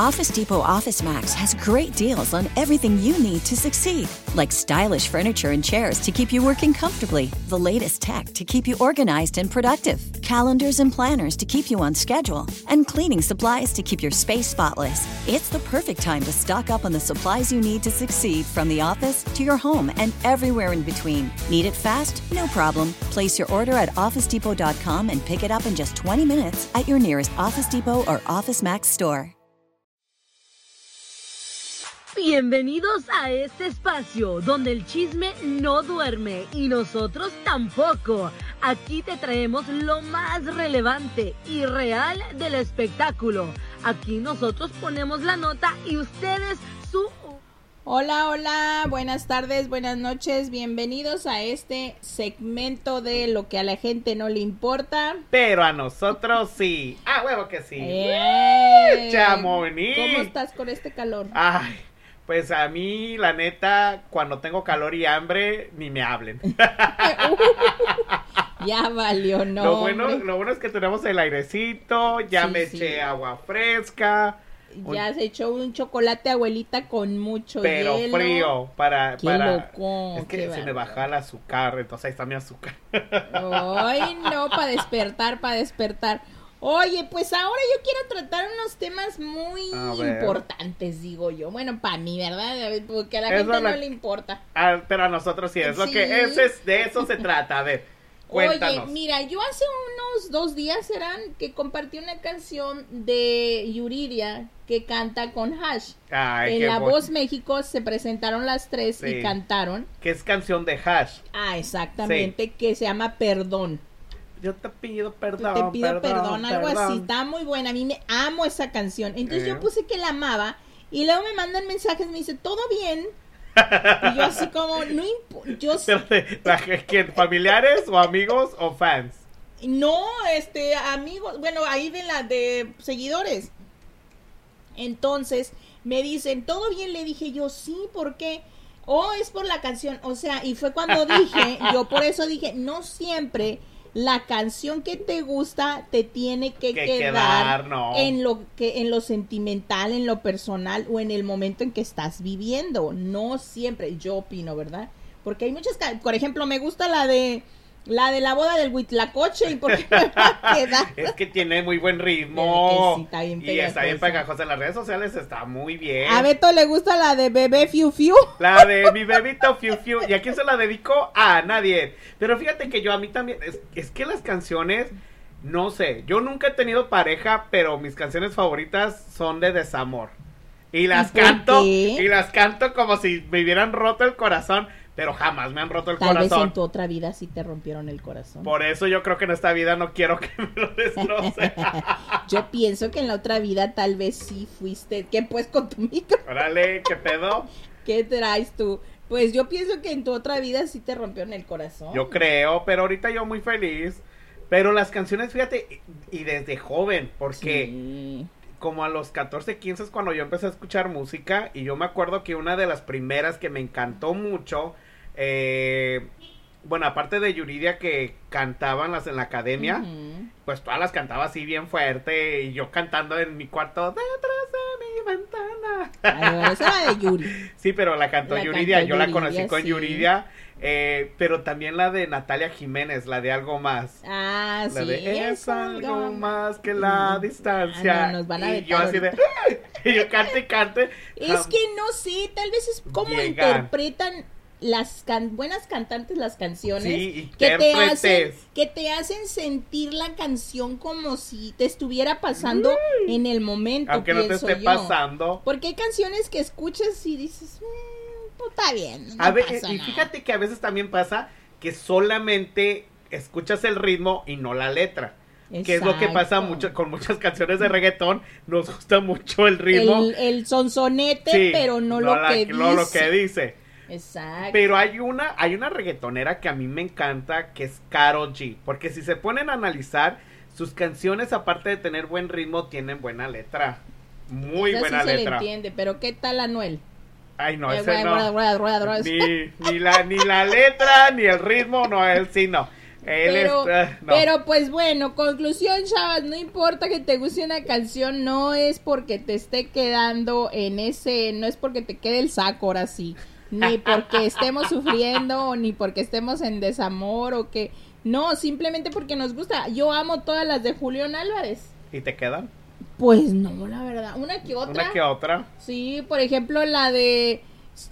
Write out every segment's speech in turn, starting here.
Office Depot Office Max has great deals on everything you need to succeed, like stylish furniture and chairs to keep you working comfortably, the latest tech to keep you organized and productive, calendars and planners to keep you on schedule, and cleaning supplies to keep your space spotless. It's the perfect time to stock up on the supplies you need to succeed from the office to your home and everywhere in between. Need it fast? No problem. Place your order at OfficeDepot.com and pick it up in just 20 minutes at your nearest Office Depot or Office Max store. Bienvenidos a este espacio donde el chisme no duerme y nosotros tampoco. Aquí te traemos lo más relevante y real del espectáculo. Aquí nosotros ponemos la nota y ustedes su... Hola, hola, buenas tardes, buenas noches, bienvenidos a este segmento de lo que a la gente no le importa. Pero a nosotros sí. Ah, huevo que sí. ¡Eh! Chamonix. ¿Cómo estás con este calor? Ay, pues a mí, la neta, cuando tengo calor y hambre, ni me hablen. ya valió, no. lo, bueno, lo bueno es que tenemos el airecito, ya Sí, me sí. eché agua fresca, Ya se echó un chocolate abuelita con mucho pero hielo. frío para... Qué para... loco, Es que qué se me baja el azúcar, entonces ahí está mi azúcar. Ay, no, para despertar, para despertar. Oye, pues ahora yo quiero tratar unos temas muy importantes, digo yo. Bueno, para mí, ¿verdad? Porque a la Eso gente la- no le importa. Ah, pero a nosotros sí, es lo que... Ese es, de eso se trata, a ver, cuéntanos. Oye, mira, yo hace unos dos días eran que compartí una canción de Yuridia que canta con Hash. Ay, en La bon- Voz México se presentaron las tres Sí. y cantaron. Que es canción de hash. Ah, exactamente, que se llama Perdón. Yo te pido perdón. te pido perdón, algo así. Está muy buena. A mí me amo esa canción. Entonces Eh. yo puse que la amaba. Y luego me mandan mensajes, me dice, ¿todo bien? Y yo así como, no impo- yo ¿quién? ¿Familiares o amigos o fans? no, este, amigos, bueno, ahí de la de seguidores. Entonces, me dicen, ¿todo bien? Le dije yo, sí, ¿por qué? Oh, es por la canción. O sea, y fue cuando dije, yo por eso dije, no siempre la canción que te gusta te tiene que, Que quedar, quedar, no. en lo que en lo sentimental, en lo personal o en el momento en que estás viviendo. No siempre, yo opino, ¿verdad? Porque hay muchas, por ejemplo, me gusta la de la de la boda del Huitlacoche y por qué me va a quedar. Es que tiene muy buen ritmo. sí, está bien y está bien pegajosa. en las redes sociales, está muy bien. A Beto le gusta la de bebé Fiu Fiu. La de mi bebito Fiu Fiu. ¿Y a quién se la dedico? A nadie. Pero fíjate que yo a mí también. Es, es que las canciones. No sé. Yo nunca he tenido pareja, pero mis canciones favoritas son de desamor. Y las ¿Y por canto. Y las canto como si me hubieran roto el corazón. Pero jamás me han roto el Tal vez corazón. en tu otra vida sí te rompieron el corazón. Por eso yo creo que en esta vida no quiero que me lo destroce. Yo pienso que en la otra vida tal vez sí fuiste. ¿Qué pues con tu micro? Órale, ¿qué pedo? ¿Qué traes tú? Pues yo pienso que en tu otra vida sí te rompieron el corazón. Yo creo, pero ahorita yo muy feliz. Pero las canciones, fíjate, y desde joven, porque Sí. como a los 14, 15 es cuando yo empecé a escuchar música y yo me acuerdo que una de las primeras que me encantó mucho, eh, bueno, aparte de Yuridia que cantaban las en la academia, pues todas las cantaba así bien fuerte y yo cantando en mi cuarto detrás de mi ventana. Ay, esa era de Yuri. Sí, pero la cantó La Yuridia, cantó yo la conocí con sí. Yuridia, eh, pero también la de Natalia Jiménez, la de Algo Más. Ah, La sí. de es algo más que la Ah, distancia. no, nos van a y yo así de y yo cante y cante. Es que no sé, tal vez es como Llegan. interpretan las can- buenas cantantes las canciones Sí, que te hacen que te hacen sentir la canción como si te estuviera pasando en el momento aunque no te esté yo. pasando. porque hay canciones que escuchas y dices "Mm, pues está bien no A pasa y nada". fíjate que a veces también pasa que solamente escuchas el ritmo y no la letra. Que es lo que pasa mucho con muchas canciones de reggaetón, nos gusta mucho el ritmo. el, el sonsonete Sí, pero no, lo, la- que no lo dice. que dice. Exacto Pero hay una, hay una reggaetonera que a mí me encanta, que es Karol G. Porque si se ponen a analizar, sus canciones, aparte de tener buen ritmo, tienen buena letra. Muy Esa sí buena se le letra. entiende pero qué tal Anuel Ay, no, Eh, ese no. Ni, ni la, ni la letra, ni el ritmo, no, él sí no. Él pero, está- no. pero pues bueno, conclusión, chavas, no importa que te guste una canción, no es porque te esté quedando en ese, no es porque te quede el saco ahora sí, ni porque estemos sufriendo, ni porque estemos en desamor o que, no, simplemente porque nos gusta. Yo amo todas las de Julián Álvarez. ¿Y te quedan? Pues no, la verdad, una que otra. Una que otra. Sí, por ejemplo, la de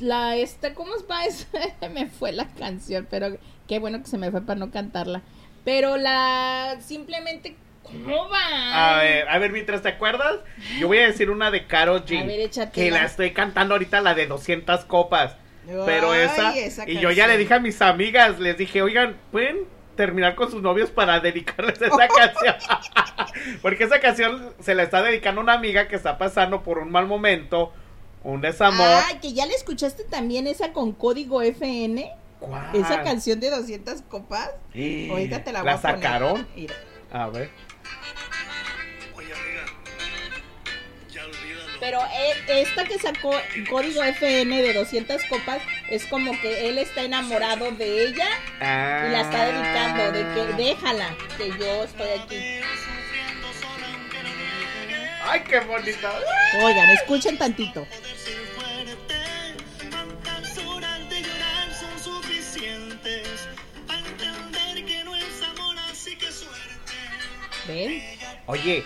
la esta, ¿cómo es para eso? me fue la canción, pero qué bueno que se me fue para no cantarla. Pero la simplemente ¿cómo va? A ver, a ver, mientras te acuerdas, yo voy a decir una de Caro G. A ver, échatela. que la estoy cantando ahorita, la de 200 copas. Pero Ay, esa, esa y yo ya le dije a mis amigas, les dije, oigan, ¿pueden terminar con sus novios para dedicarles esa canción? Porque esa canción se la está dedicando a una amiga que está pasando por un mal momento, un desamor. Ah, que ya le escuchaste también esa con código FN, ¿Cuál? esa canción de 200 copas. Sí. Ahorita te la voy ¿La a poner. sacaron? Mira. A ver. Pero esta que sacó código FN de 200 copas es como que él está enamorado de ella Ah. y la está dedicando de que déjala que yo estoy aquí. Ay, qué bonita. Oigan, escuchen tantito. ¿Ven? Oye,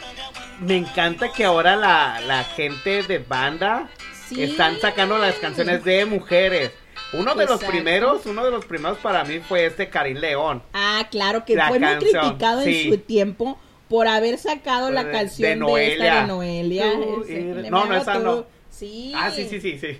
me encanta que ahora la, la gente de banda Sí. están sacando las canciones de mujeres. Uno de los primeros, uno de los primeros para mí fue este Karim León. Ah, claro que La fue muy criticado sí. en su tiempo por haber sacado la De- de canción de, esta Noelia. de Noelia. Tú Ese, no, no, esa tú. no. Sí. Ah, sí, sí, sí, sí.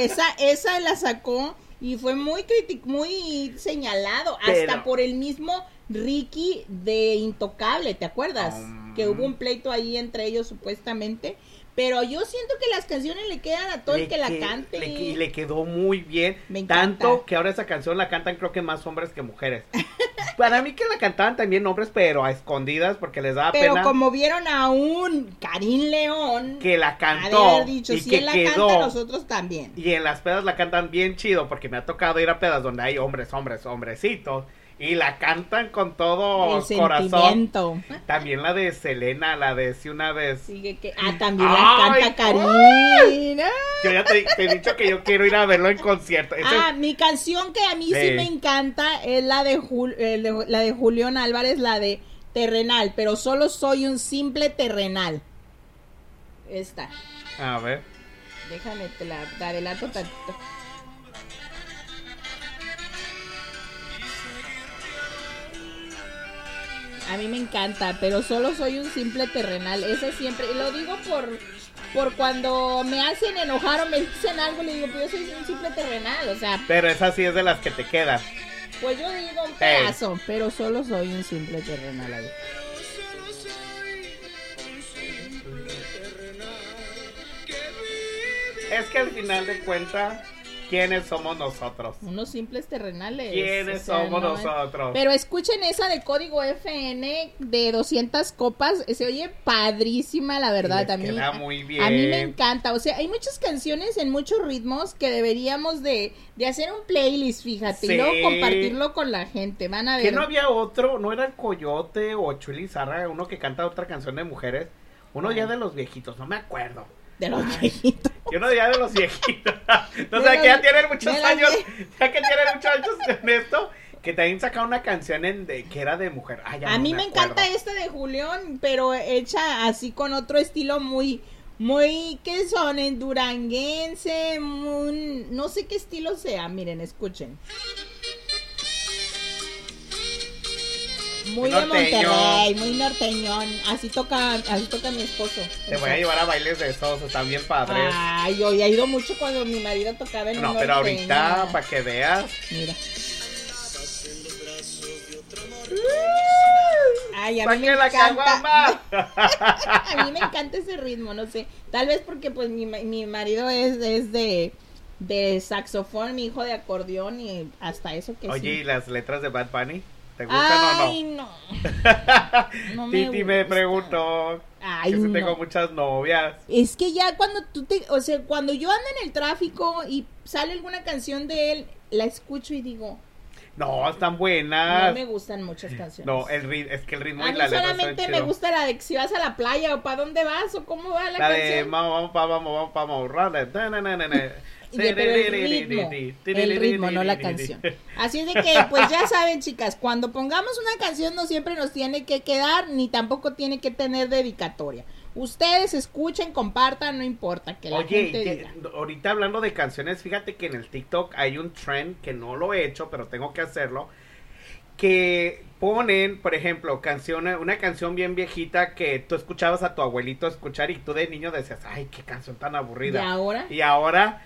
Esa, esa la sacó y fue muy critic muy señalado, Pero- hasta por el mismo Ricky de Intocable, ¿te acuerdas? Um. Que hubo un pleito ahí entre ellos supuestamente. Pero yo siento que las canciones le quedan a todo el que la cante. le y le quedó muy bien. Me. Tanto que ahora esa canción la cantan creo que más hombres que mujeres. Para mí que la cantaban también hombres, pero a escondidas porque les daba Pero pena como vieron a un Karim León, que la cantó dicho, y si que él la quedó. canta, nosotros también. Y en las pedas la cantan bien chido porque me ha tocado ir a pedas donde hay hombres, hombres, hombrecitos. Y la cantan con todo el corazón. También la de Selena, la de Si una vez. Que, ah, también Ay, la canta Karim. Yo ya te, te he dicho que yo quiero ir a verlo en concierto. Ah, es- mi canción que a mí sí, Sí. me encanta es la de, Jul- eh, de- la de Julián Álvarez, la de Terrenal, pero solo soy un simple terrenal. Esta, A ver. déjame, te la te adelanto tantito. A mí me encanta, pero solo soy un simple terrenal. Esa siempre, y lo digo por, por cuando me hacen enojar o me dicen algo, le digo, pues yo soy un simple terrenal, o sea, Pero esa sí es de las que te quedan. pues yo digo un pedazo, pero solo soy un simple terrenal ahí. Es que al final de cuentas, ¿quiénes somos nosotros? Unos simples terrenales. ¿Quiénes o sea, somos no- nosotros? Pero escuchen esa de código FN de 200 copas. Se oye padrísima, la verdad. a, mí, queda muy bien. a mí me encanta. O sea, hay muchas canciones en muchos ritmos que deberíamos de, de hacer un playlist, fíjate. Sí. Y luego compartirlo con la gente. Van a ¿Que ver. no había otro? ¿No era el Coyote o Chuli Zarra? Uno que canta otra canción de mujeres. Uno ya de los viejitos, no me acuerdo. De los viejitos. Y uno ya de los viejitos. no los- que ya tienen muchos años. Ya que tienen muchos años en esto. Que también sacaron una canción en de, que era de mujer. Ay, ya A no mí me, encanta esta de Julián, pero hecha así con otro estilo muy, muy, ¿qué son? En duranguense, muy- no sé qué estilo sea, miren, escuchen. Muy de Norteño. Monterrey, muy norteñón, así toca, así toca mi esposo. Te voy a llevar a bailes de esos, están bien padres. Ay, yo he ido mucho cuando mi marido tocaba en no, pero ahorita, para que veas. Mira. Ay, a mí me ¡Saque la encanta. A mí me encanta ese ritmo, no sé. Tal vez porque pues mi, mi marido es, es de, de saxofón, mi hijo de acordeón y hasta eso que Oye, ¿y las letras de Bad Bunny? ¿Te gustan Ay, o no? no. No me Titi me gusta. preguntó Ay, que si no. tengo muchas novias. Es que ya cuando tú te, o sea, cuando yo ando en el tráfico y sale alguna canción de él, la escucho y digo, No, están No buenas. me gustan muchas canciones. No, el ri- es que el ritmo a y mí la letra solamente me chido. gusta la de que si vas a la playa o para dónde vas o cómo va la, La de canción. vamos, vamos, pa- vamos, vamos, vamos, Y de- pero el ritmo, el ritmo, no la canción. Así es de que, pues ya saben, chicas, cuando pongamos una canción no siempre nos tiene que quedar, ni tampoco tiene que tener dedicatoria. Ustedes escuchen, compartan, no importa, que la Oye, gente y diga. ahorita hablando de canciones, fíjate que en el TikTok hay un trend que no lo he hecho, pero tengo que hacerlo, que ponen, por ejemplo, canciones, una canción bien viejita que tú escuchabas a tu abuelito escuchar y tú de niño decías, ay, qué canción tan ¿Y aburrida. ahora? Y ahora,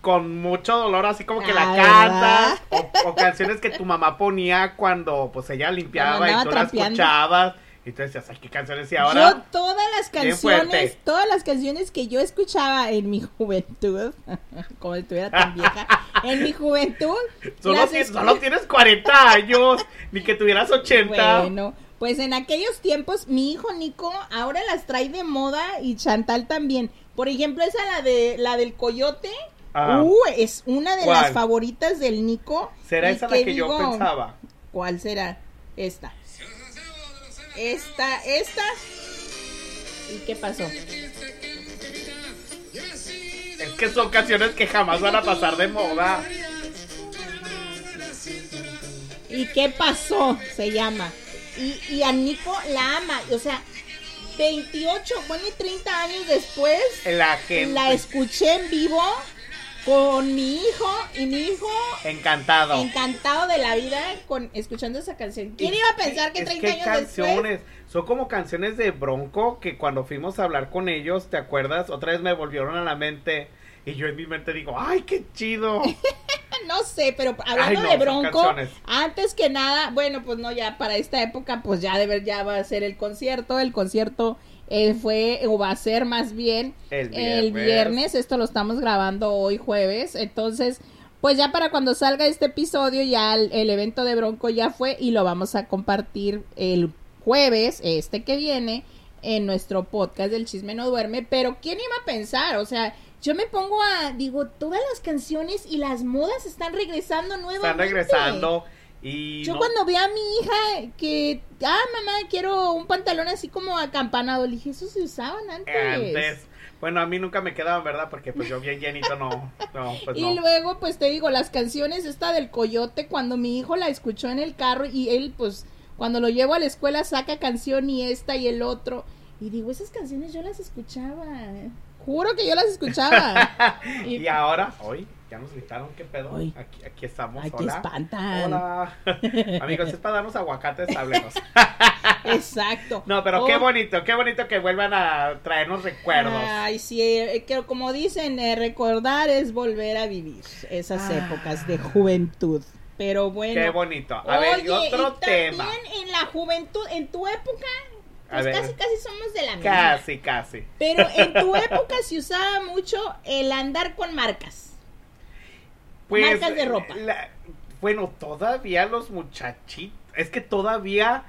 con mucho dolor, así como que la Ah, cantas, o, o canciones que tu mamá ponía cuando pues ella limpiaba y tú las escuchabas, y tú decías, ay, qué canciones, y ahora... Yo todas las canciones, todas las canciones que yo escuchaba en mi juventud, como estuviera tan vieja, en mi juventud, Solo, las ti- escu- solo tienes 40 años, ni que tuvieras 80. Bueno, pues en aquellos tiempos mi hijo Nico ahora las trae de moda y Chantal también. Por ejemplo, esa la de la del coyote. Ajá. Uh, es una de ¿Cuál? las favoritas del Nico. ¿Será ¿Y esa la que yo pensaba? ¿Cuál será? Esta. Esta, esta. ¿Y qué pasó? Es que son canciones que jamás van a pasar de moda. ¿Y qué pasó? Se llama. Y, y a Nico la ama. O sea, 28, bueno, y 30 años después, La gente. la escuché en vivo con mi hijo y mi hijo Encantado. encantado de la vida con escuchando esa canción. ¿Quién iba a pensar que es 30 hay años después? canciones. Son como canciones de Bronco que cuando fuimos a hablar con ellos, ¿te acuerdas? Otra vez me volvieron a la mente. Y yo en mi mente digo, ¡ay, qué chido! No sé, pero hablando Ay, no, de Bronco, antes que nada, bueno, pues no, ya para esta época, pues ya de ver, ya va a ser el concierto. El concierto eh, fue, o va a ser más bien, El viernes. Esto lo estamos grabando hoy jueves. Entonces, pues ya para cuando salga este episodio, ya el, el evento de Bronco ya fue y lo vamos a compartir el jueves, este que viene, en nuestro podcast del Chisme No Duerme. Pero, ¿quién iba a pensar? O sea, yo me pongo a, digo, todas las canciones y las modas están regresando nuevamente. Están regresando. Y Yo no- cuando vi a mi hija que, ah, mamá, quiero un pantalón así como acampanado, le dije, eso se usaban antes. antes. Bueno, a mí nunca me quedaban, ¿verdad? Porque pues yo bien llenito no. No, pues y no. luego, pues te digo, las canciones, esta del coyote, cuando mi hijo la escuchó en el carro y él, pues, cuando lo llevo a la escuela saca canción y esta y el otro. Y digo, esas canciones yo las escuchaba. Juro que yo las escuchaba. y, y- ahora, hoy, ya nos gritaron, ¿qué pedo? Aquí, aquí estamos. Ay, qué hola. espantan. Hola. Amigos, es para darnos aguacates, háblenos. Exacto. No, pero qué Oh, bonito, qué bonito que vuelvan a traernos recuerdos. Ay, sí, eh, que como dicen, eh, recordar es volver a vivir esas Ah. épocas de juventud. Pero bueno. Qué bonito. A ver, y otro y tema. También en la juventud, en tu época, pues casi casi somos de la misma. Casi, casi. Pero en tu época se usaba mucho el andar con marcas. Pues, Marcas de ropa. la- bueno, todavía los muchachitos. Es que todavía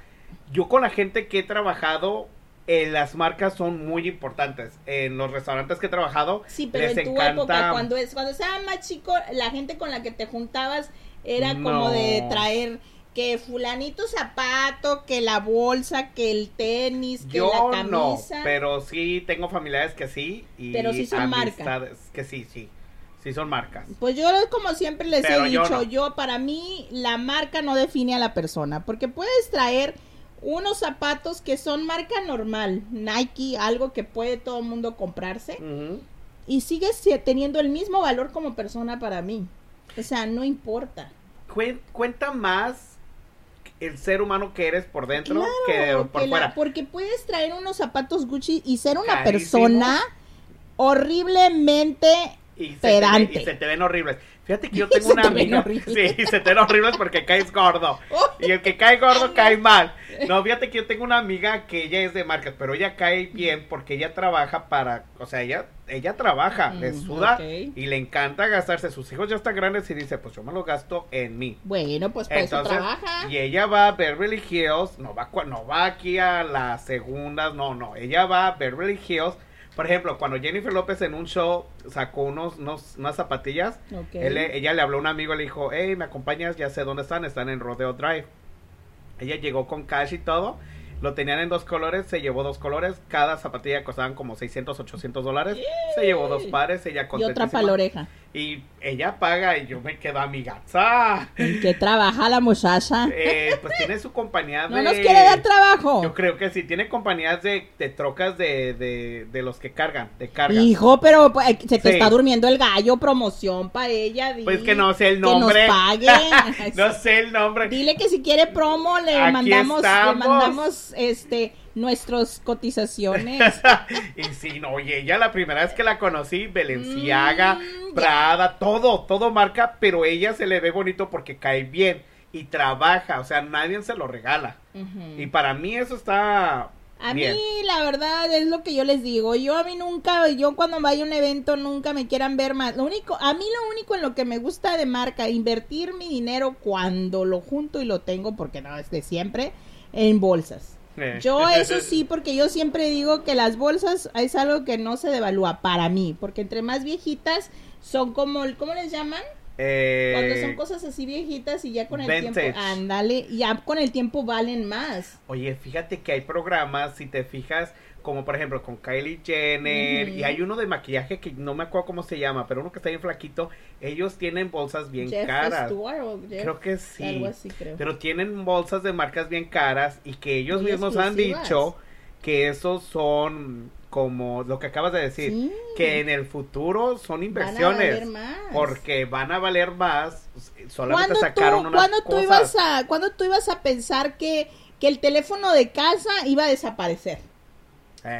yo con la gente que he trabajado, eh, las marcas son muy importantes. En los restaurantes que he trabajado, Sí, pero les en tu encanta. época, cuando es cuando estaba más chico, la gente con la que te juntabas era como No. de traer que fulanito zapato, que la bolsa, que el tenis, que Yo la no, camisa. pero sí tengo familiares que sí. Y Pero sí son amistades que sí, sí. Sí son marcas. Pues yo como siempre les Pero he yo dicho, no. yo para mí la marca no define a la persona, porque puedes traer unos zapatos que son marca normal, Nike, algo que puede todo el mundo comprarse y sigues si- teniendo el mismo valor como persona para mí. O sea, no importa. Cuen- cuenta más el ser humano que eres por dentro que por la- fuera. porque puedes traer unos zapatos Gucci y ser una persona horriblemente Y se, te, pedante. ve- y se te ven horribles. Fíjate que yo Y tengo una te amiga. Sí, se te ven horribles porque caes gordo. Y el que cae gordo cae mal. No, fíjate que yo tengo una amiga que ella es de marcas, pero ella cae bien porque ella trabaja para. O sea, ella, ella trabaja, le Mm, suda ok. y le encanta gastarse. Sus hijos ya están grandes y dice: Pues yo me lo gasto en mí. Bueno, pues eso Entonces, trabaja. y ella va a Beverly Hills, no va, no va aquí a las segundas, no, no, ella va a Beverly Hills Por ejemplo, cuando Jennifer López en un show sacó unos, unos unas zapatillas, él ella le habló a un amigo y le dijo, hey, ¿me acompañas? Ya sé dónde están, están en Rodeo Drive. Ella llegó con cash y todo, lo tenían en dos colores, se llevó dos colores, cada zapatilla costaban como 600, 800 dólares, se llevó dos pares, ella Y otra contentísima. para la oreja. Y ella paga y yo me quedo amigaza. ¿En qué trabaja la muchacha? Eh, pues tiene su compañía de... No nos quiere dar trabajo. Yo creo que sí, tiene compañías de, de trocas de, de, de los que cargan, de carga. Hijo, pero pues, se te Sí. está durmiendo el gallo, promoción para ella. di. Pues que no sé el Que nombre. nos pague. no sé el nombre. Dile que si quiere promo le Aquí mandamos, le mandamos este nuestras cotizaciones. y sí, no, oye, ella la primera vez que la conocí, Balenciaga, Mm, Prada, todo, todo marca, pero ella se le ve bonito porque cae bien y trabaja, o sea, nadie se lo regala. Y para mí eso está A bien. mí, la verdad, es lo que yo les digo. Yo a mí nunca, yo cuando vaya a un evento, nunca me quieran ver más. Lo único, a mí lo único en lo que me gusta de marca, invertir mi dinero cuando lo junto y lo tengo, porque no es de siempre, en bolsas. Yo eso sí, porque yo siempre digo que las bolsas es algo que no se devalúa para mí, porque entre más viejitas son como, el- ¿cómo les llaman? Eh, Cuando son cosas así viejitas y ya con el vintage. tiempo, ándale, ya con el tiempo valen más. Oye, fíjate que hay programas, si te fijas, como por ejemplo con Kylie Jenner, y hay uno de maquillaje que no me acuerdo cómo se llama, pero uno que está bien flaquito, ellos tienen bolsas bien Jeff caras. Stewart o Jeff- Creo que sí. Algo así, creo. Pero tienen bolsas de marcas bien caras y que ellos Muy mismos han dicho que esos son como lo que acabas de decir, Sí. que en el futuro son Van a inversiones. valer más. Porque van a valer más. Solamente ¿Cuándo sacaron tú, unas cuándo tú cosas. ibas a, cuándo tú ibas a pensar que, que el teléfono de casa iba a desaparecer?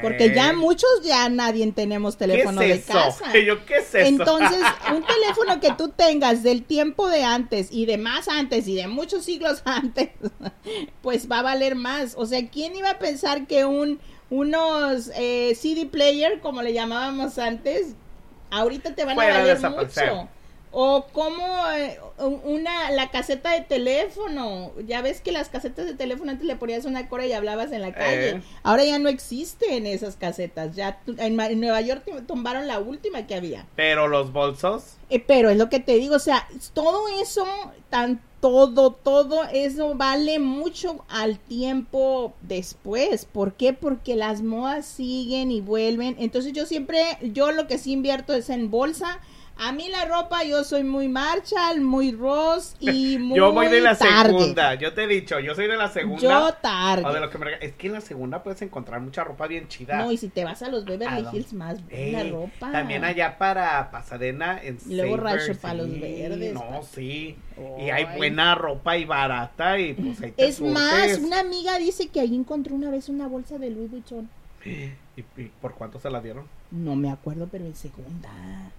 Porque ya muchos ya nadie tenemos ¿qué teléfono es de eso? casa. Yo qué es eso. Entonces, un teléfono que tú tengas del tiempo de antes y de más antes y de muchos siglos antes, pues va a valer más. O sea, ¿quién iba a pensar que un unos eh, CD player, como le llamábamos antes, ahorita te van Fuera a valer mucho? O como eh, una la caseta de teléfono, ya ves que las casetas de teléfono antes le ponías una cora y hablabas en la calle. Eh. Ahora ya no existen esas casetas. Ya en, en Nueva York tumbaron la última que había. Pero los bolsos. Eh, pero es lo que te digo, o sea, todo eso, tan todo, todo eso vale mucho al tiempo después. ¿Por qué? Porque las modas siguen y vuelven. Entonces yo siempre, yo lo que sí invierto es en bolsa. A mí la ropa, yo soy muy Marshall, muy Ross y muy yo voy de la Target. segunda. Yo te he dicho, yo soy de la segunda. Yo Target. o de lo que me Es que en la segunda puedes encontrar mucha ropa bien chida. No, y si te vas a los ¿A Beverly dónde? Hills, más Ey, la ropa. También allá para Pasadena en luego Savers, Rancho sí, Verdes, No, sí. Y hay Ay. buena ropa y barata y pues ahí te Es más, una amiga dice que ahí encontró una vez una bolsa de Louis Vuitton. ¿Y, y por cuánto se la dieron? No me acuerdo, pero en segunda.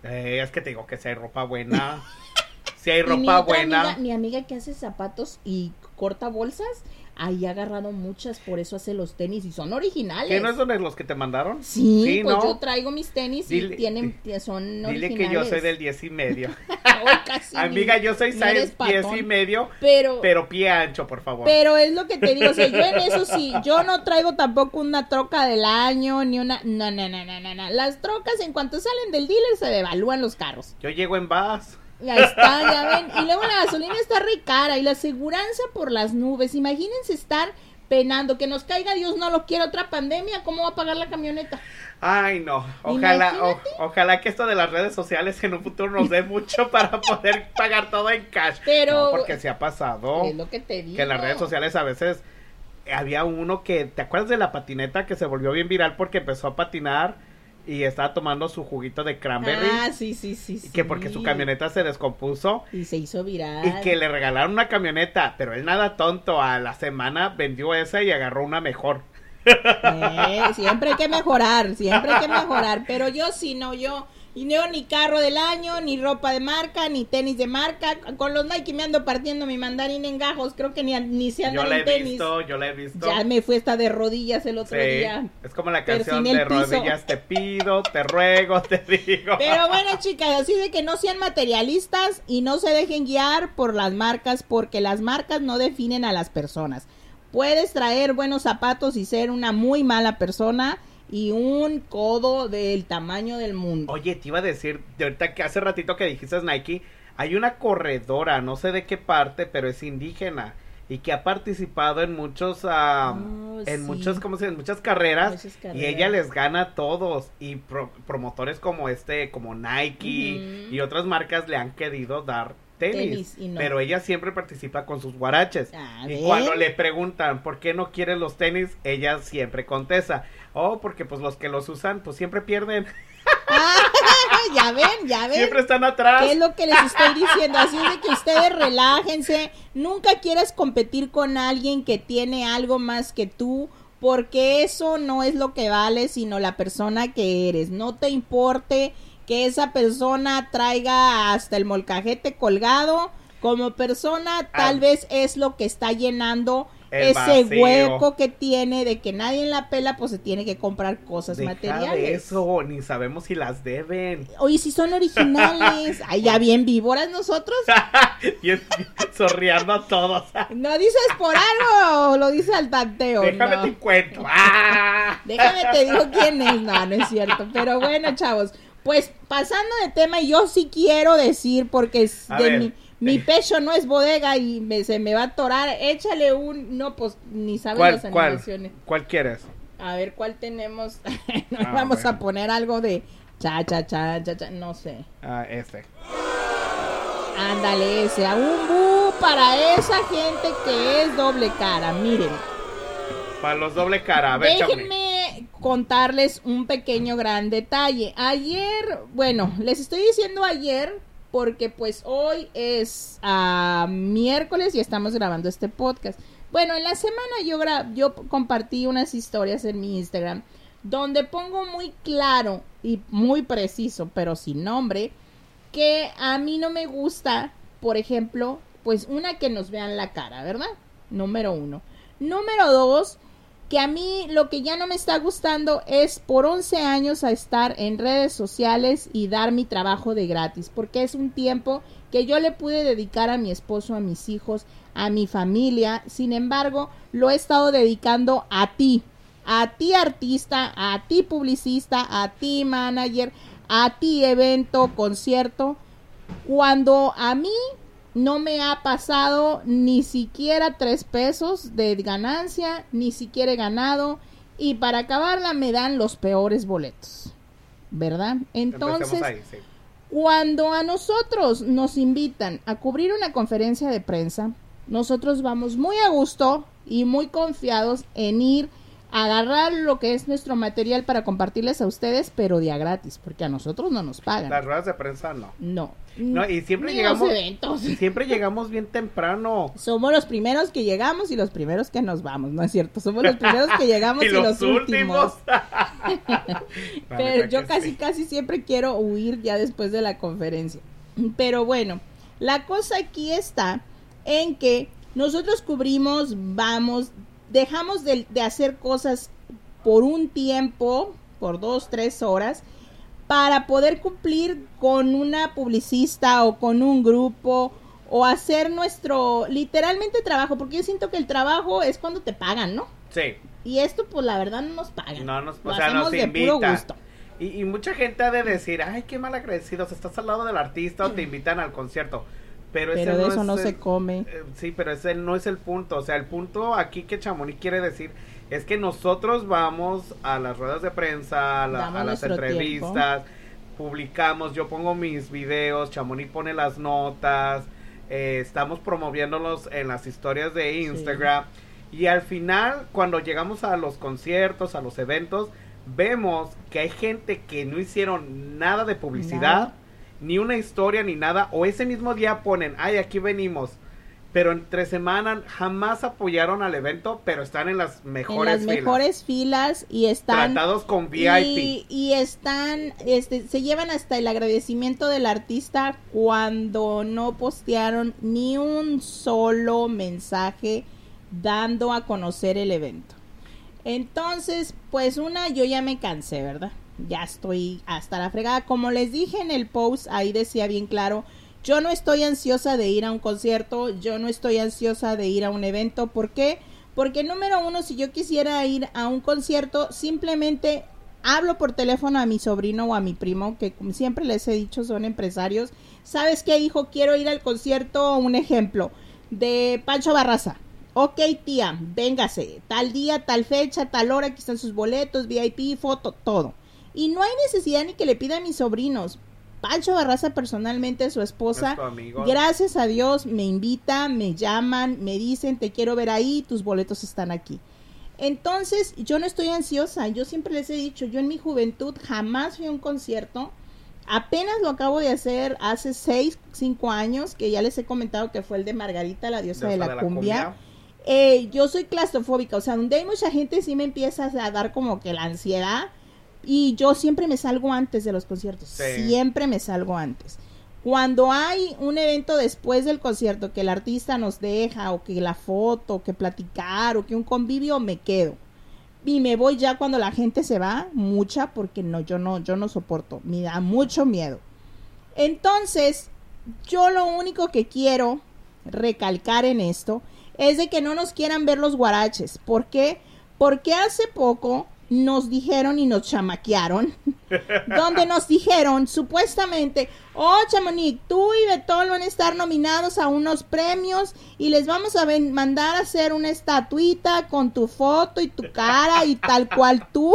Eh, es que te digo que si hay ropa buena. si hay Y mi ropa buena. Amiga, mi amiga que hace zapatos y corta bolsas, ahí ha agarrado muchas, por eso hace los tenis y son originales. ¿Qué no son los que te mandaron? Sí, Sí, pues ¿no? yo traigo mis tenis Dile- y tienen, son Dile originales. que yo soy del 10 y medio. Casi Amiga, yo soy ni eres size 10 y medio, Pero, pero pie ancho, por favor. Pero es lo que te digo, o sea, yo en eso sí, yo no traigo tampoco una troca del año, ni una, no, no, no, no, no, no. Las trocas en cuanto salen del dealer se devalúan los carros. Yo llego en bus. Ahí está, ya ven. Y luego la gasolina está re cara y la aseguranza por las nubes. Imagínense estar penando, que nos caiga Dios no lo quiere otra pandemia, ¿cómo va a pagar la camioneta? Ay, no. Ojalá, o- ojalá que esto de las redes sociales en un futuro nos dé mucho para poder pagar todo en cash. Pero- No, porque se ha pasado Es lo que te digo. que en las redes sociales a veces había uno que, ¿te acuerdas de la patineta que se volvió bien viral porque empezó a patinar y estaba tomando su juguito de cranberry? Ah, sí, sí, sí. y que porque su camioneta se descompuso Y se hizo viral. y que le regalaron una camioneta, pero él nada tonto, a la semana vendió esa y agarró una mejor. Eh, siempre hay que mejorar, siempre hay que mejorar. Pero yo sí, no, yo, y no ni carro del año, ni ropa de marca, ni tenis de marca. Con los Nike me ando partiendo mi mandarín en gajos. Creo que ni, ni se Yo andan la en he tenis. visto, yo la he visto. Ya me fue esta de rodillas el otro Sí, día. es como la canción de rodillas, te pido, te ruego, te digo. Pero bueno, chicas, así de que no sean materialistas y no se dejen guiar por las marcas, porque las marcas no definen a las personas. Puedes traer buenos zapatos y ser una muy mala persona. Y un codo del tamaño del mundo. Oye, te iba a decir, de ahorita que hace ratito que dijiste Nike, hay una corredora, no sé de qué parte, pero es indígena y que ha participado en muchos, ah, Oh, en sí. muchos, ¿cómo se? En muchas carreras, Muchas y ella les gana a todos y pro- promotores como este, como Nike y otras marcas le han querido dar tenis, Tenis, y no. pero ella siempre participa con sus guaraches. Ah, y cuando le preguntan por qué no quiere los tenis, ella siempre contesta, oh, porque pues los que los usan pues siempre pierden, ya ven, ya ven. siempre están atrás. ¿Qué es lo que les estoy diciendo? Así es de que ustedes relájense. Nunca quieras competir con alguien que tiene algo más que tú. Porque eso no es lo que vale, sino la persona que eres. No te importe que esa persona traiga hasta el molcajete colgado. Como persona, tal Ah. vez es lo que está llenando El ese vacío. hueco que tiene de que nadie en la pela, pues se tiene que comprar cosas Deja materiales. de eso, ni sabemos si las deben. Oye, si son originales. Ay, ya bien víboras nosotros. y es- sorriando a todos. No dices por algo, lo dices al tanteo. Déjame no. te cuento. ¡Ah! Déjame te digo quién es. No, no es cierto. Pero bueno, chavos. Pues pasando de tema, yo sí quiero decir, porque es A de ver. mi, mi pecho no es bodega y me- se me va a atorar. Échale un. No, pues ni sabes ¿Cuál, las cuál? animaciones. ¿Cuál quieres? A ver cuál tenemos. Ah, vamos bueno. a poner algo de cha, cha, cha, cha, cha. No sé. Ah, este. Ándale, ese. A un bu para esa gente que es doble cara. Miren. Para los doble cara. A ver. Déjenme contarles un pequeño gran detalle. Ayer, bueno, les estoy diciendo ayer porque pues hoy es ah, miércoles y estamos grabando este podcast. Bueno, en la semana yo, yo compartí unas historias en mi Instagram donde pongo muy claro y muy preciso, pero sin nombre, que a mí no me gusta, por ejemplo, pues una que nos vean la cara, ¿verdad? Número uno. Número dos, que a mí lo que ya no me está gustando es por 11 años a estar en redes sociales y dar mi trabajo de gratis, porque es un tiempo que yo le pude dedicar a mi esposo, a mis hijos, a mi familia, sin embargo, lo he estado dedicando a ti, a ti artista, a ti publicista, a ti manager, a ti evento, concierto, cuando a mí no me ha pasado ni siquiera tres pesos de ganancia, ni siquiera he ganado, y para acabarla me dan los peores boletos, ¿verdad? Entonces, Empecemos ahí, sí. cuando a nosotros nos invitan a cubrir una conferencia de prensa, nosotros vamos muy a gusto y muy confiados en ir a agarrar lo que es nuestro material para compartirles a ustedes, pero de a gratis, porque a nosotros no nos pagan. Las ruedas de prensa no. No. No, y siempre llegamos. eventos. Siempre llegamos bien temprano. Somos los primeros que llegamos y los primeros que nos vamos, ¿no es cierto? Somos los primeros que llegamos y, los, últimos. Pero yo casi, sí. casi siempre quiero huir ya después de la conferencia. Pero bueno, la cosa aquí está en que nosotros cubrimos, vamos, dejamos de, de hacer cosas por un tiempo, por dos, tres horas, para poder cumplir con una publicista o con un grupo o hacer nuestro literalmente trabajo, porque yo siento que el trabajo es cuando te pagan, ¿no? Sí. Y esto, pues la verdad, no nos pagan. No nos, o Lo sea, hacemos nos de puro gusto. Y, y mucha gente ha de decir, ay, qué mal agradecidos, estás al lado del artista o te invitan al concierto. Pero, ese Pero de eso es no el- se come. eh, sí, pero ese no es el punto. O sea, el punto aquí que Chamonix quiere decir es que nosotros vamos a las ruedas de prensa, a, la- a las entrevistas, publicamos, yo pongo mis videos, Chamonix pone las notas, eh, estamos promoviéndolos en las historias de Instagram. Y al final, cuando llegamos a los conciertos, a los eventos, vemos que hay gente que no hicieron nada de publicidad, Nada. ni una historia, ni nada, o ese mismo día ponen, ay, aquí venimos. Pero entre semana jamás apoyaron al evento, pero están en las En mejores las filas. mejores filas y están Tratados con VIP. y, y están este se llevan hasta el agradecimiento del artista cuando no postearon ni un solo mensaje dando a conocer el evento. Entonces, pues una yo ya me cansé, ¿verdad? Ya estoy hasta la fregada. Como les dije en el post, ahí decía bien claro, yo no estoy ansiosa de ir a un concierto, yo no estoy ansiosa de ir a un evento. ¿Por qué? Porque número uno, si yo quisiera ir a un concierto, simplemente hablo por teléfono a mi sobrino o a mi primo, que como siempre les he dicho son empresarios. ¿Sabes qué, hijo? Quiero ir al concierto, un ejemplo, de Pancho Barraza. Ok, tía, véngase. Tal día, tal fecha, tal hora, aquí están sus boletos, VIP, foto, todo. Y no hay necesidad ni que le pida a mis sobrinos. Pancho Barraza personalmente, su esposa, gracias a Dios, me invita, me llaman, me dicen, te quiero ver ahí, tus boletos están aquí. Entonces, yo no estoy ansiosa, yo siempre les he dicho, yo en mi juventud jamás fui a un concierto, apenas lo acabo de hacer hace 6, 5 años, que ya les he comentado que fue el de Margarita, la diosa, de, la cumbia. Eh, yo soy claustrofóbica, o sea, donde hay mucha gente sí me empieza a dar como que la ansiedad y yo siempre me salgo antes de los conciertos, Sí. siempre me salgo antes. Cuando hay un evento después del concierto que el artista nos deja o que la foto, o que platicar o que un convivio, me quedo. Y me voy ya cuando la gente se va, mucha, porque no, yo no, yo no soporto, me da mucho miedo. Entonces, yo lo único que quiero recalcar en esto es de que no nos quieran ver los guaraches. ¿Por qué? Porque hace poco nos dijeron y nos chamaquearon, donde nos dijeron supuestamente, oh Chamonix, tú y Betol van a estar nominados a unos premios y les vamos a mandar a hacer una estatuita con tu foto y tu cara y tal cual tú,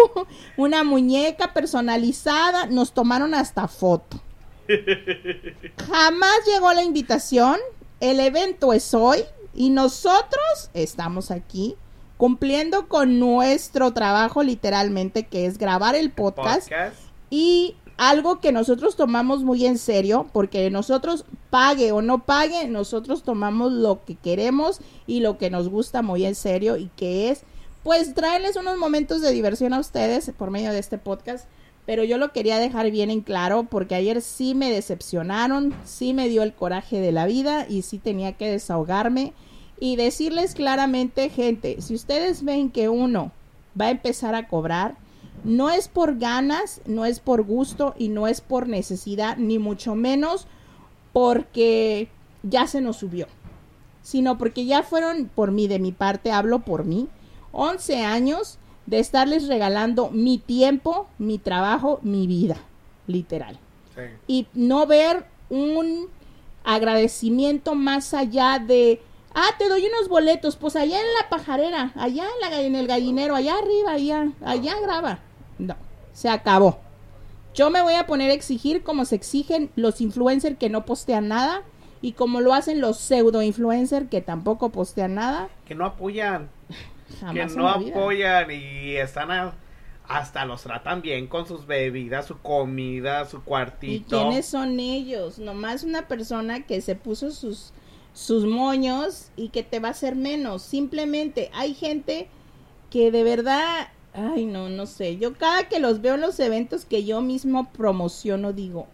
una muñeca personalizada, nos tomaron hasta foto. Jamás llegó la invitación, el evento es hoy y nosotros estamos aquí cumpliendo con nuestro trabajo literalmente que es grabar el podcast Podcast. y algo que nosotros tomamos muy en serio, porque nosotros pague o no pague, nosotros tomamos lo que queremos y lo que nos gusta muy en serio y que es pues traerles unos momentos de diversión a ustedes por medio de este podcast. Pero yo lo quería dejar bien en claro porque ayer sí me decepcionaron, sí me dio el coraje de la vida y sí tenía que desahogarme y decirles claramente, gente, si ustedes ven que uno va a empezar a cobrar, no es por ganas, no es por gusto y no es por necesidad, ni mucho menos porque ya se nos subió, sino porque ya fueron por mí, de mi parte, hablo por mí, 11 años de estarles regalando mi tiempo, mi trabajo, mi vida, literal Sí. y no ver un agradecimiento más allá de, ah, te doy unos boletos, pues allá en la pajarera, allá en, la, en el gallinero, allá arriba, allá, allá graba. No, se acabó. Yo me voy a poner a exigir como se exigen los influencers que no postean nada y como lo hacen los pseudo influencers que tampoco postean nada. Que no apoyan. Jamás que no apoyan y están a- hasta los tratan bien con sus bebidas, su comida, su ¿Y cuartito. quiénes son ellos? Nomás una persona que se puso sus, sus moños y que te va a hacer menos. Simplemente hay gente que de verdad, ay no, no sé. Yo cada que los veo en los eventos que yo mismo promociono digo,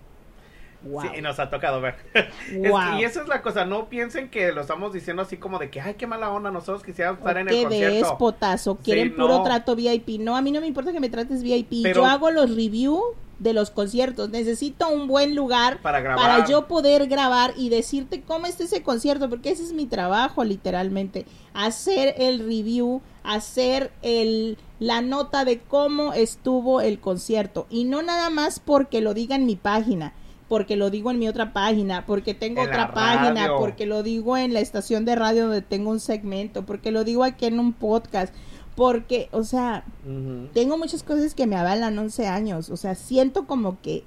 wow. Sí, y nos ha tocado ver. Es Wow. que- y esa es la cosa, no piensen que lo estamos diciendo así como de que, ay, qué mala onda, nosotros quisiéramos estar en el Qué concierto. despotazo, quieren Sí, puro no. trato VIP. No, a mí no me importa que me trates VIP. Pero- Yo hago los review de los conciertos. Necesito un buen lugar Para grabar. para yo poder grabar y decirte cómo está ese concierto, porque ese es mi trabajo literalmente, hacer el review, hacer el la nota de cómo estuvo el concierto y no nada más porque lo diga en mi página, porque lo digo en mi otra página, porque tengo En otra página, radio. porque lo digo en la estación de radio donde tengo un segmento, porque lo digo aquí en un podcast, porque, o sea, tengo muchas cosas que me avalan 11 años. O sea, siento como que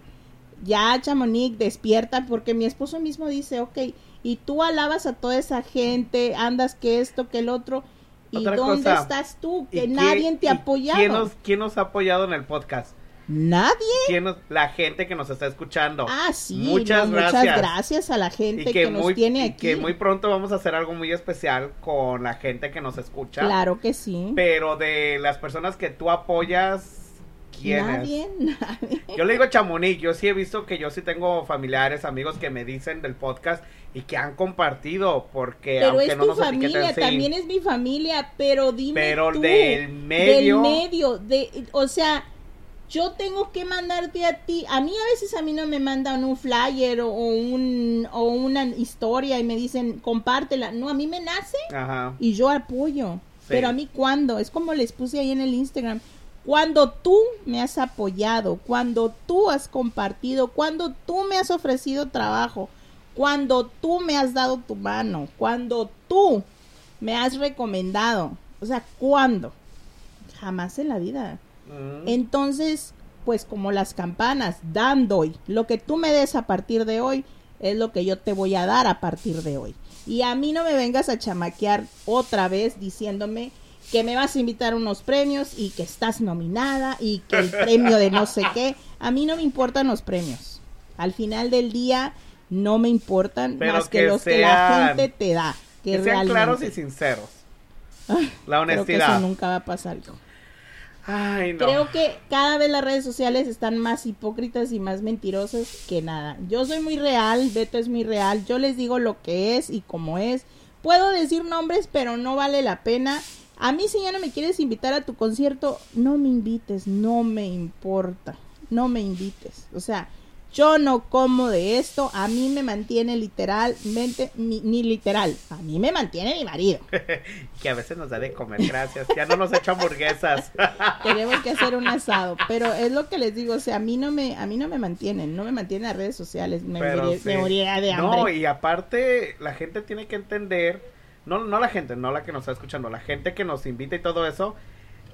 ya Chamonix despierta porque mi esposo mismo dice, ok, y tú alabas a toda esa gente, andas que esto, que el otro. ¿Y Otra dónde cosa, estás tú? ¿Y Que nadie te ha apoyado. ¿quién nos, quién nos ha apoyado en el podcast? Nadie. ¿Quién nos- la gente que nos está escuchando. Ah, sí. Muchas no, gracias. Muchas gracias a la gente que, que, nos muy, tiene y aquí. que muy pronto vamos a hacer algo muy especial con la gente que nos escucha. Claro que sí. Pero de las personas que tú apoyas, ¿quiénes? Nadie, nadie. Yo le digo Chamonix, yo sí he visto que yo sí tengo familiares, amigos que me dicen del podcast y que han compartido porque Pero aunque es no tu nos familia, sí. también es mi familia, pero dime Pero tú, del medio- del medio, de, o sea, yo tengo que mandarte a ti, a mí a veces a mí no me mandan un flyer o, o un o una historia y me dicen compártela, no, a mí me nace Ajá. y yo apoyo, Sí. pero a mí cuándo, es como les puse ahí en el Instagram, Cuando tú me has apoyado, cuando tú has compartido, cuando tú me has ofrecido trabajo, cuando tú me has dado tu mano, cuando tú me has recomendado. O sea, ¿cuándo? Jamás en la vida. Mm. Entonces, pues como las campanas, dando hoy. Lo que tú me des a partir de hoy es lo que yo te voy a dar a partir de hoy. Y a mí no me vengas a chamaquear otra vez diciéndome que me vas a invitar a unos premios y que estás nominada y que el premio de no sé qué. A mí no me importan los premios. Al final del día no me importan Pero más que, que los que la gente te da. Que, Que sean realmente. claros y sinceros. La Creo que eso honestidad. nunca va a pasar, hijo. Ay, no. Creo que cada vez las redes sociales están más hipócritas y más mentirosas que nada. Yo soy muy real, Beto es muy real. Yo les digo lo que es y cómo es. Puedo decir nombres, pero no vale la pena. A mí si ya no me quieres invitar a tu concierto, no me invites, no me importa. No me invites. O sea, yo no como de esto. A mí me mantiene literalmente, ni, ni literal. A mí me mantiene mi marido. que a veces nos da de comer, gracias. Ya no nos echa hamburguesas. tenemos que hacer un asado, pero es lo que les digo, o sea, a mí no me, a mí no me mantienen, no me mantienen las redes sociales, me, morí- sí. me moriría de hambre. No, y aparte, la gente tiene que entender, no, no la gente, no la que nos está escuchando, la gente que nos invita y todo eso,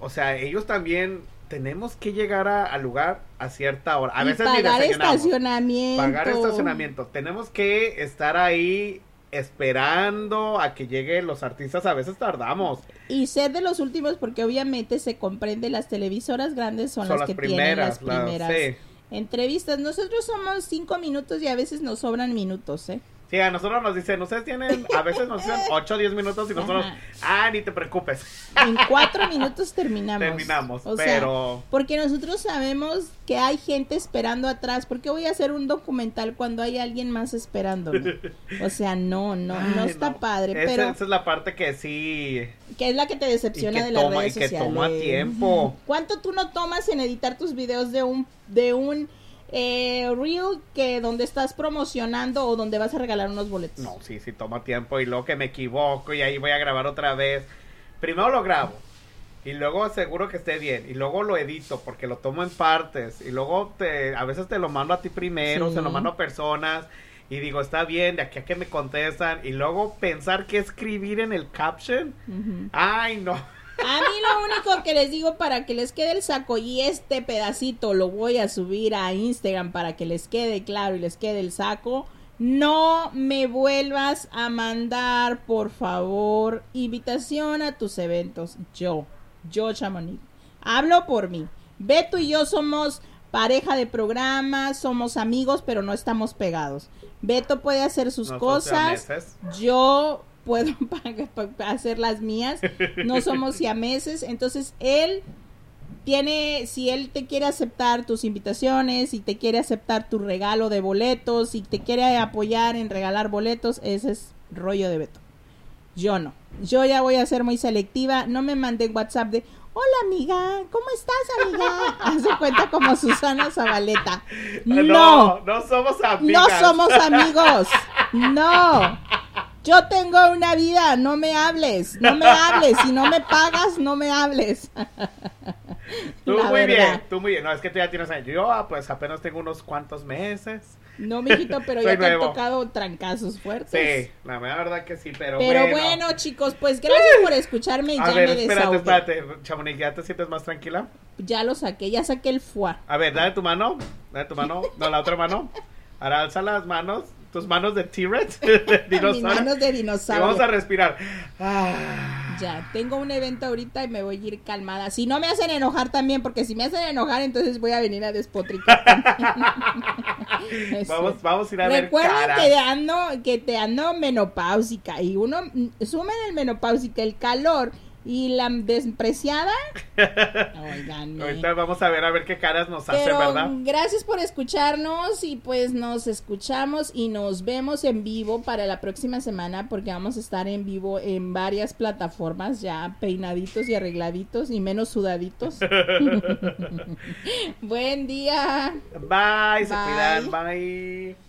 o sea, ellos también tenemos que llegar a- al lugar a cierta hora. A Y veces pagar estacionamiento. Pagar estacionamiento. Tenemos que estar ahí esperando a que lleguen los artistas. A veces tardamos. Y ser de los últimos porque obviamente se comprende las televisoras grandes son, Son las las que tienen las primeras, primeras sí. entrevistas. Nosotros somos cinco minutos y a veces nos sobran minutos, ¿eh? Sí, a nosotros nos dicen, ustedes tienen, a veces nos dicen 8 o 10 minutos y nosotros, Ajá. ah, ni te preocupes. En cuatro minutos terminamos. Terminamos, O sea, pero... Porque nosotros sabemos que hay gente esperando atrás. ¿Por qué voy a hacer un documental cuando hay alguien más esperándome? O sea, no, no, no está no. padre. Esa, pero esa es la parte que sí... que es la que te Y decepciona que, de las toma, y redes que sociales. toma tiempo. ¿Cuánto tú no tomas en editar tus videos de un de un eh, reel que donde estás promocionando o donde vas a regalar unos boletos? No, sí, sí toma tiempo y luego que me equivoco y ahí voy a grabar otra vez. Primero lo grabo y luego aseguro que esté bien y luego lo edito porque lo tomo en partes y luego te, a veces te lo mando a ti primero, Sí. se lo mando a personas y digo, está bien, de aquí a que me contestan y luego pensar qué escribir en el caption. Ujú. Ay, no. A mí lo único que les digo para que les quede el saco y este pedacito lo voy a subir a Instagram para que les quede claro y les quede el saco. No me vuelvas a mandar, por favor, invitación a tus eventos. Yo, yo, Chamonix. Hablo por mí. Beto y yo somos pareja de programa, somos amigos, pero no estamos pegados. Beto puede hacer sus cosas yo puedo hacer las mías, no somos siameses, entonces él tiene, si él te quiere aceptar tus invitaciones, si te quiere aceptar tu regalo de boletos, si te quiere apoyar en regalar boletos, ese es rollo de Beto. Yo no. Yo ya voy a ser muy selectiva. No me manden WhatsApp de, hola amiga, ¿cómo estás amiga? Hace cuenta como Susana Zabaleta. No. no, no somos amigas. No somos amigos. No. Yo tengo una vida, no me hables, no me hables, si no me pagas, no me hables. Tú La muy verdad. bien, tú muy bien. No, es que tú ya tienes años. Yo, ah, pues apenas tengo unos cuantos meses. No, mijito, pero ya te han tocado trancazos fuertes. Sí, la verdad que sí, pero, Pero bueno. bueno, chicos, pues gracias por escucharme y A ya ver, me espérate, desahogué. espérate. Chamonix, ¿ya te sientes más tranquila? Ya lo saqué, ya saqué el fuá. A ver, dale tu mano. Dale tu mano. No, la otra mano. Ahora alza las manos. Tus manos de T-Rex. Mis manos de Y dinosaurio. vamos a respirar. Ah. Ya, tengo un evento ahorita y me voy a ir calmada. Si no me hacen enojar también, porque si me hacen enojar, entonces voy a venir a despotricar. Vamos, vamos a ir a ver caras. que ando, que te ando menopáusica y uno mm, sumen el menopáusica, el calor y la despreciada. Oigan, Ahorita vamos a ver a ver qué caras nos hace, pero ¿verdad? gracias por escucharnos y pues nos escuchamos y nos vemos en vivo para la próxima semana porque vamos a estar en vivo en varias plataformas ya peinaditos y arregladitos y menos sudaditos. Buen día. Bye, se Bye. cuidan, bye.